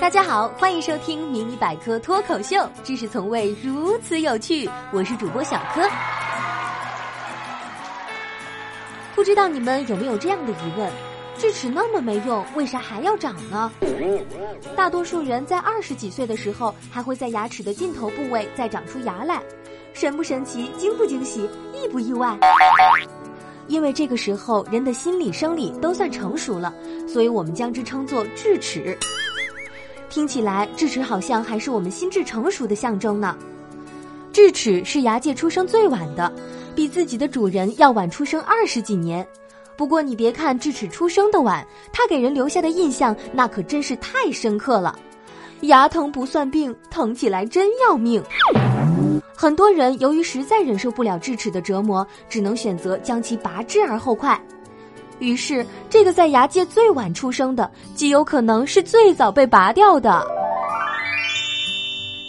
大家好，欢迎收听《迷你百科脱口秀》，知识从未如此有趣。我是主播小柯。不知道你们有没有这样的疑问：智齿那么没用，为啥还要长呢？大多数人在二十几岁的时候，还会在牙齿的尽头部位再长出牙来，神不神奇？惊不惊喜？意不意外？因为这个时候人的心理生理都算成熟了，所以我们将之称作智齿。听起来，智齿好像还是我们心智成熟的象征呢。智齿是牙界出生最晚的，比自己的主人要晚出生二十几年。不过你别看智齿出生的晚，它给人留下的印象那可真是太深刻了。牙疼不算病，疼起来真要命。很多人由于实在忍受不了智齿的折磨，只能选择将其拔智而后快。于是，这个在牙界最晚出生的，极有可能是最早被拔掉的。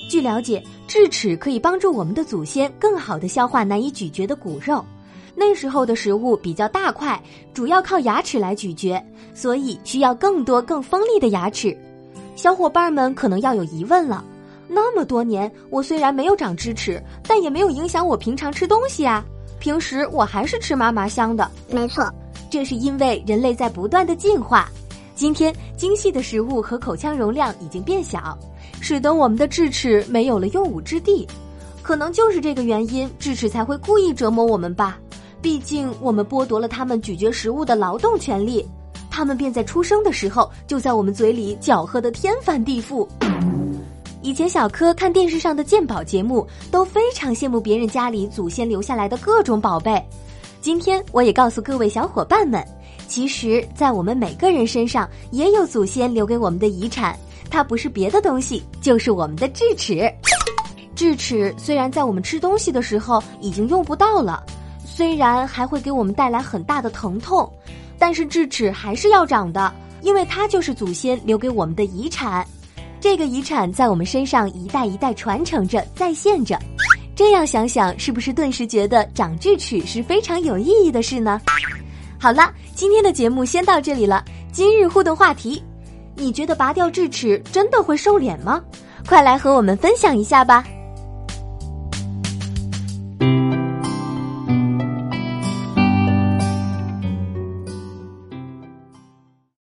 据了解，智齿可以帮助我们的祖先更好的消化难以咀嚼的骨肉。那时候的食物比较大块，主要靠牙齿来咀嚼，所以需要更多更锋利的牙齿。小伙伴们可能要有疑问了：那么多年，我虽然没有长智齿，但也没有影响我平常吃东西啊。平时我还是吃嘛嘛香的。没错。这是因为人类在不断的进化，今天精细的食物和口腔容量已经变小，使得我们的智齿没有了用武之地。可能就是这个原因，智齿才会故意折磨我们吧。毕竟我们剥夺了他们咀嚼食物的劳动权利，他们便在出生的时候就在我们嘴里搅和的天翻地覆。以前小柯看电视上的鉴宝节目，都非常羡慕别人家里祖先留下来的各种宝贝。今天我也告诉各位小伙伴们，其实，在我们每个人身上也有祖先留给我们的遗产，它不是别的东西，就是我们的智齿。智齿虽然在我们吃东西的时候已经用不到了，虽然还会给我们带来很大的疼痛，但是智齿还是要长的，因为它就是祖先留给我们的遗产。这个遗产在我们身上一代一代传承着，再现着。这样想想，是不是顿时觉得长智齿是非常有意义的事呢？好了，今天的节目先到这里了。今日互动话题：你觉得拔掉智齿真的会瘦脸吗？快来和我们分享一下吧！